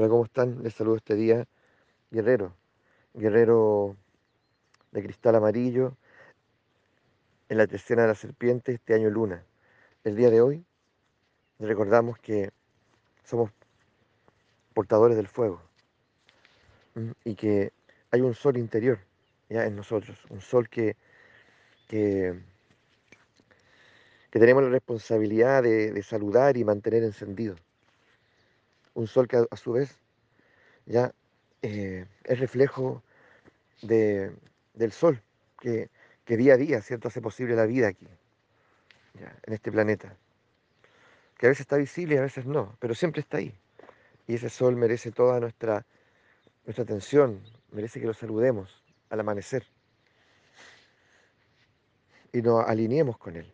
Hola, ¿cómo están? Les saludo este día, Guerrero, Guerrero de cristal amarillo, en la tercera de la serpiente, este año luna. El día de hoy recordamos que somos portadores del fuego y que hay un sol interior ya en nosotros, un sol que, que, tenemos la responsabilidad de, saludar y mantener encendido. Un sol que a su vez ya eh, es reflejo de, del sol, que, día a día, ¿cierto?, hace posible la vida aquí, en este planeta. Que a veces está visible y a veces no, pero siempre está ahí. Y ese sol merece toda nuestra, nuestra atención, merece que lo saludemos al amanecer y nos alineemos con él.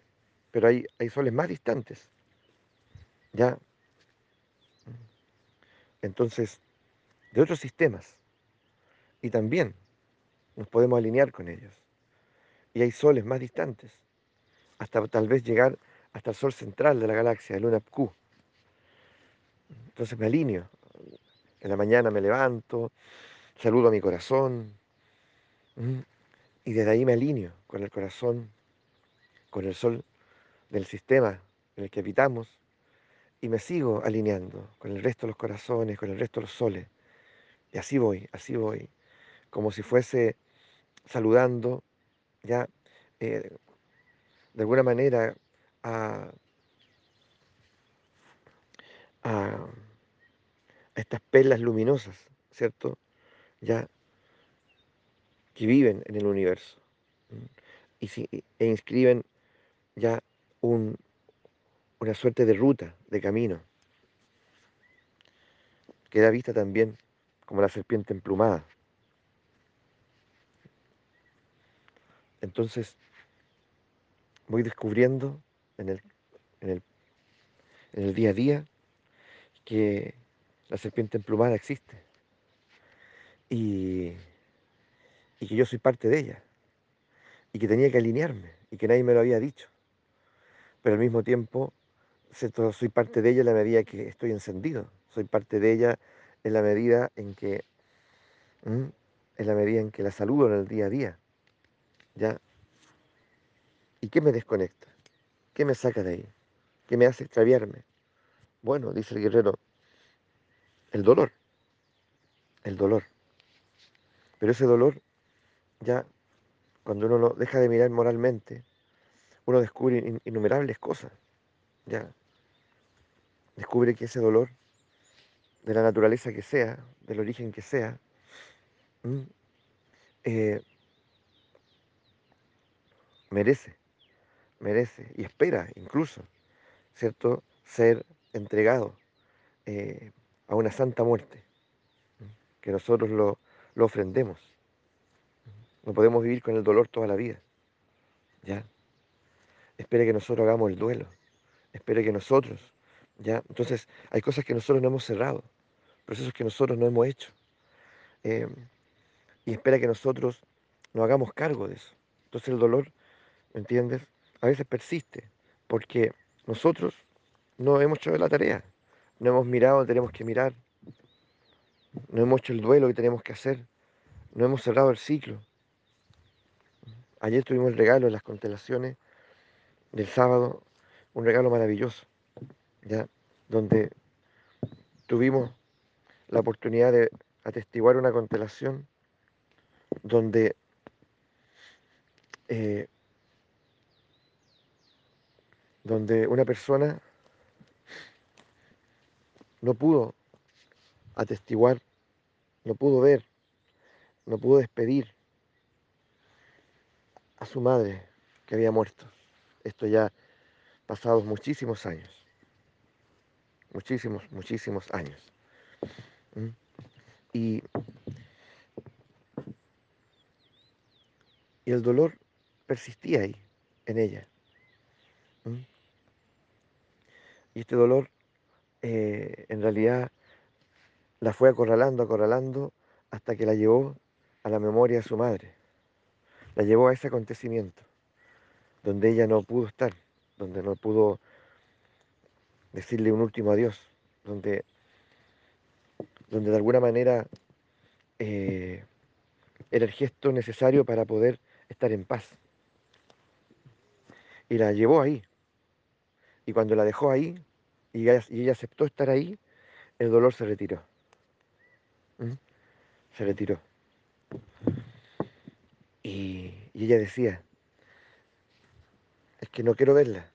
Pero hay, hay soles más distantes, ¿ya? Entonces, de otros sistemas. Y también nos podemos alinear con ellos. Y hay soles más distantes, hasta tal vez llegar hasta el sol central de la galaxia, el Luna Q. Entonces me alineo. En la mañana me levanto, saludo a mi corazón, y desde ahí me alineo con el corazón, con el sol del sistema en el que habitamos, y me sigo alineando con el resto de los corazones, con el resto de los soles. Y así voy, así voy, como si fuese saludando ya eh, de alguna manera a, a, estas perlas luminosas, ¿cierto? Ya que viven en el universo y, e inscriben ya un, una suerte de ruta, de camino, que da vista también como la serpiente emplumada. Entonces, voy descubriendo en el, en el, día a día que la serpiente emplumada existe y, y que yo soy parte de ella y que tenía que alinearme y que nadie me lo había dicho. Pero al mismo tiempo, soy parte de ella en la medida que estoy encendido, soy parte de ella en la medida en que, en la medida en que la saludo en el día a día. ¿Ya? ¿Y qué me desconecta? ¿Qué me saca de ahí? ¿Qué me hace extraviarme? Bueno, dice el guerrero, el dolor. El dolor. Pero ese dolor, ya cuando uno lo deja de mirar moralmente, uno descubre innumerables cosas. Ya. Descubre que ese dolor, de la naturaleza que sea, del origen que sea, eh, merece, merece y espera incluso, ¿cierto?, ser entregado eh, a una santa muerte, que nosotros lo, lo, ofrendemos. No podemos vivir con el dolor toda la vida, ¿ya? Espera que nosotros hagamos el duelo, espera que nosotros, Entonces, hay cosas que nosotros no hemos cerrado, procesos que nosotros no hemos hecho, eh, y espera que nosotros nos hagamos cargo de eso. Entonces el dolor ¿me entiendes? A veces persiste, porque nosotros no hemos hecho la tarea, no hemos mirado donde tenemos que mirar, no hemos hecho el duelo que tenemos que hacer, no hemos cerrado el ciclo. Ayer tuvimos el regalo de las constelaciones del sábado, un regalo maravilloso, ¿ya? donde tuvimos la oportunidad de atestiguar una constelación donde eh, donde una persona no pudo atestiguar, no pudo ver, no pudo despedir a su madre que había muerto. Esto ya pasados muchísimos años, muchísimos, muchísimos años. ¿Mm? Y, y el dolor persistía ahí, en ella. ¿Mm? Y este dolor eh, en realidad la fue acorralando, acorralando, hasta que la llevó a la memoria de su madre. La llevó a ese acontecimiento, donde ella no pudo estar, donde no pudo decirle un último adiós, donde donde de alguna manera eh, era el gesto necesario para poder estar en paz. Y la llevó ahí. Y cuando la dejó ahí, y ella, aceptó estar ahí, el dolor se retiró. ¿Mm? Se retiró. Y, y ella decía, es que no quiero verla,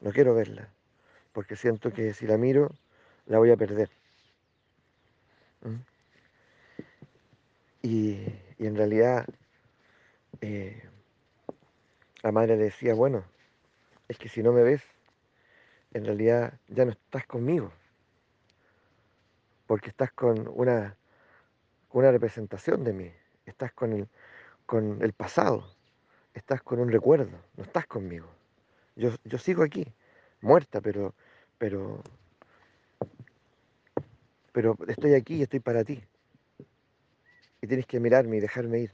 no quiero verla, porque siento que si la miro, la voy a perder. ¿Mm? Y, en realidad eh, la madre decía, bueno, es que si no me ves, en realidad ya no estás conmigo, porque estás con una, una representación de mí, estás con el, con el pasado, estás con un recuerdo, no estás conmigo. Yo, yo sigo aquí, muerta, pero, pero, pero estoy aquí y estoy para ti. Y tienes que mirarme y dejarme ir.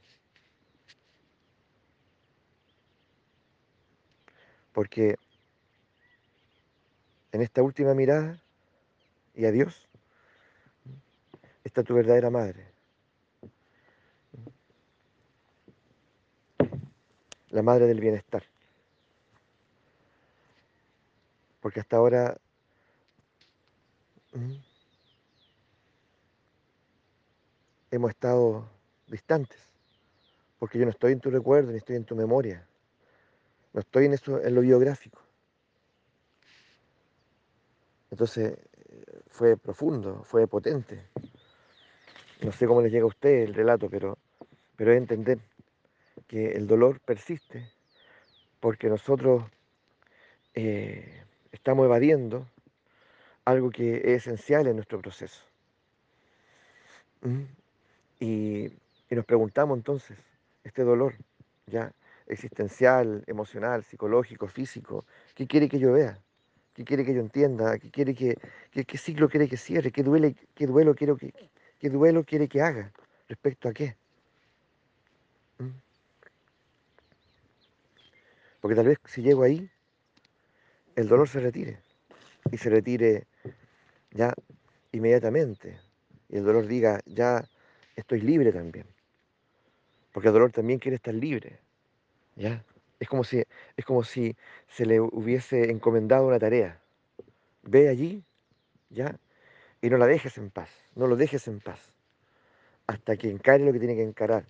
Porque en esta última mirada y a Dios está tu verdadera madre. La madre del bienestar. Porque hasta ahora mm, hemos estado distantes. Porque yo no estoy en tu recuerdo ni estoy en tu memoria. No estoy en eso, en lo biográfico. Entonces fue profundo, fue potente. No sé cómo les llega a usted el relato, pero, pero entender que el dolor persiste porque nosotros eh, estamos evadiendo algo que es esencial en nuestro proceso. ¿Mm? Y, nos preguntamos entonces, este dolor ya existencial, emocional, psicológico, físico, ¿qué quiere que yo vea? ¿Qué quiere que yo entienda? ¿Qué quiere que, qué ciclo quiere que cierre? ¿Qué, duele, qué duelo quiero que, qué duelo quiere que haga? ¿Respecto a qué? ¿Mm? Porque tal vez si llego ahí, el dolor se retire. Y se retire ya inmediatamente. Y el dolor diga, ya estoy libre también. Porque el dolor también quiere estar libre. ¿Ya? Es como si, es como si se le hubiese encomendado una tarea. Ve allí, ¿ya? Y no la dejes en paz, no lo dejes en paz. Hasta que encare lo que tiene que encarar,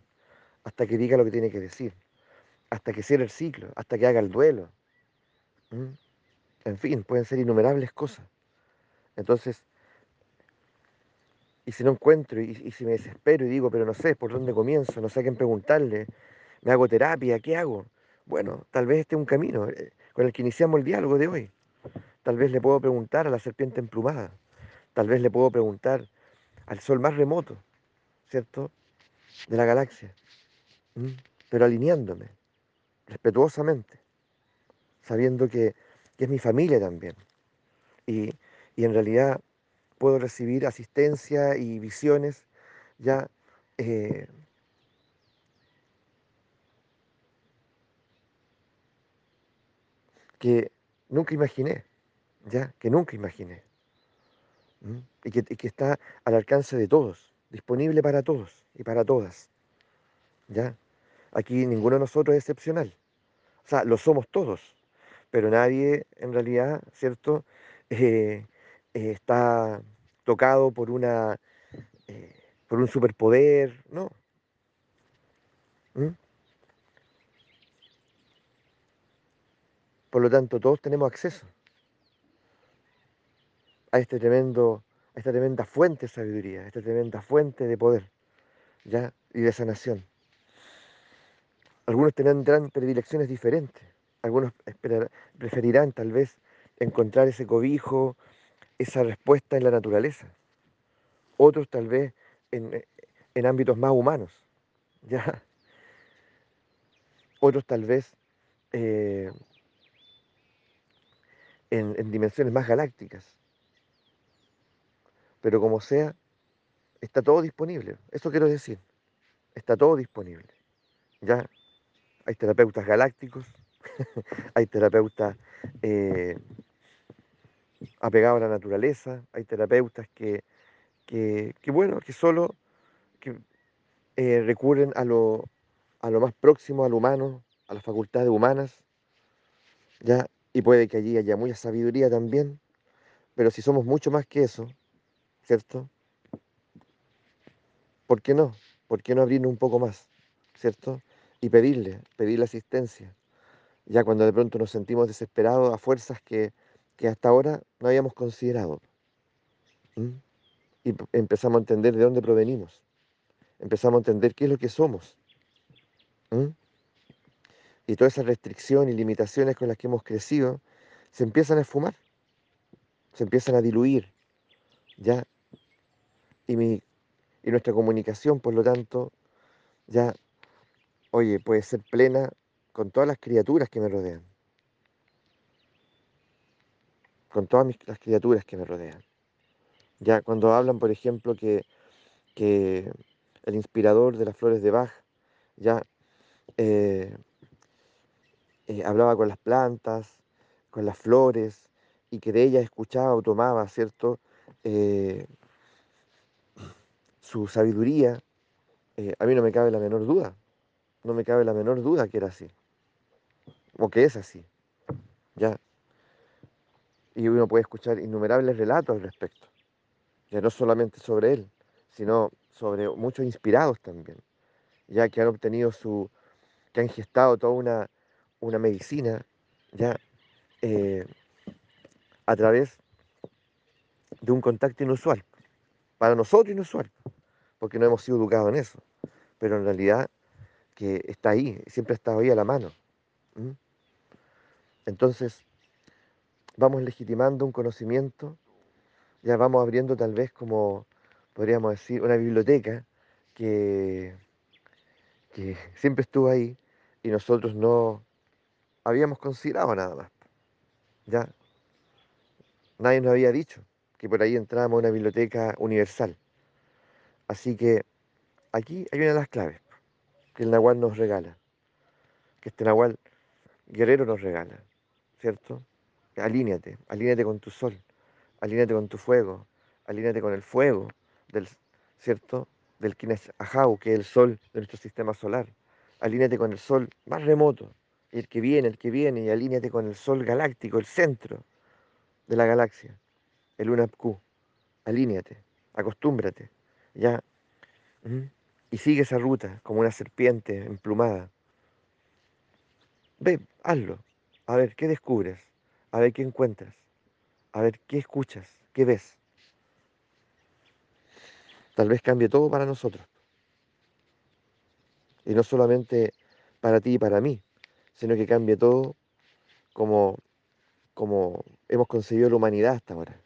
hasta que diga lo que tiene que decir, hasta que cierre el ciclo, hasta que haga el duelo. En fin, pueden ser innumerables cosas. Entonces, y si no encuentro, y, si me desespero y digo, pero no sé por dónde comienzo, no sé a quién preguntarle, me hago terapia, ¿qué hago? Bueno, tal vez este es un camino eh, con el que iniciamos el diálogo de hoy. Tal vez le puedo preguntar a la serpiente emplumada. Tal vez le puedo preguntar al sol más remoto, ¿cierto? De la galaxia. Pero alineándome, respetuosamente, sabiendo que, es mi familia también. Y, en realidad puedo recibir asistencia y visiones ya eh, que nunca imaginé, ya, que nunca imaginé. Y que, que, está al alcance de todos, disponible para todos y para todas. ¿Ya? Aquí ninguno de nosotros es excepcional. O sea, lo somos todos, pero nadie en realidad, ¿cierto? Eh, eh, está tocado por una eh, por un superpoder, no. Por lo tanto, todos tenemos acceso a este tremendo, a esta tremenda fuente de sabiduría, a esta tremenda fuente de poder, ¿ya? y de sanación. Algunos tendrán predilecciones diferentes, algunos preferirán tal vez encontrar ese cobijo, esa respuesta en la naturaleza, otros tal vez en, ámbitos más humanos, ¿ya? otros tal vez eh, en, dimensiones más galácticas. Pero como sea, está todo disponible. Eso quiero decir. Está todo disponible. Ya hay terapeutas galácticos, hay terapeutas eh, apegados a la naturaleza, hay terapeutas que que, bueno, que solo que, eh, recurren a lo, a lo más próximo al humano, a las facultades humanas, ¿ya? Y puede que allí haya mucha sabiduría también, pero si somos mucho más que eso, ¿cierto? ¿Por qué no? ¿Por qué no abrirnos un poco más, ¿cierto? Y pedirle, pedirle asistencia, ya cuando de pronto nos sentimos desesperados a fuerzas que, que hasta ahora no habíamos considerado. Y empezamos a entender de dónde provenimos, empezamos a entender qué es lo que somos. Y toda esa restricción y limitaciones con las que hemos crecido se empiezan a esfumar, se empiezan a diluir, ¿ya? Y, mi, y nuestra comunicación, por lo tanto, ya, oye, puede ser plena con todas las criaturas que me rodean, con todas las criaturas que me rodean. Ya cuando hablan, por ejemplo, que, que el inspirador de las flores de Bach ya eh, eh, hablaba con las plantas, con las flores, y que de ellas escuchaba o tomaba, ¿cierto? Eh, su sabiduría, a mí no me cabe la menor duda, no me cabe la menor duda que era así, o que es así, ¿ya? Y uno puede escuchar innumerables relatos al respecto, ya no solamente sobre él, sino sobre muchos inspirados también, ya que han obtenido su, que han gestado toda una, una medicina, ya eh, a través de un contacto inusual, para nosotros inusual, porque no hemos sido educados en eso, pero en realidad que está ahí, siempre ha estado ahí a la mano. Entonces, vamos legitimando un conocimiento, ya vamos abriendo tal vez como, podríamos decir, una biblioteca que, siempre estuvo ahí y nosotros no habíamos considerado nada más. Ya nadie nos había dicho que por ahí entrábamos a una biblioteca universal. Así que aquí hay una de las claves que el Nahual nos regala, que este Nahual guerrero nos regala, ¿cierto? Alíneate, alíneate con tu sol, alíneate con tu fuego, alíneate con el fuego del, ¿cierto? Del Kines Ajau, que es el sol de nuestro sistema solar. Alíneate con el sol más remoto, el que viene, el que viene, y alíneate con el sol galáctico, el centro de la galaxia, el UNAPQ. Alíneate, acostúmbrate, ya. ¿m? Y sigue esa ruta como una serpiente emplumada. Ve, hazlo. A ver, ¿qué descubres? A ver, ¿qué encuentras? A ver, ¿qué escuchas? ¿Qué ves? Tal vez cambie todo para nosotros. Y no solamente para ti y para mí, sino que cambie todo como, como hemos concebido la humanidad hasta ahora.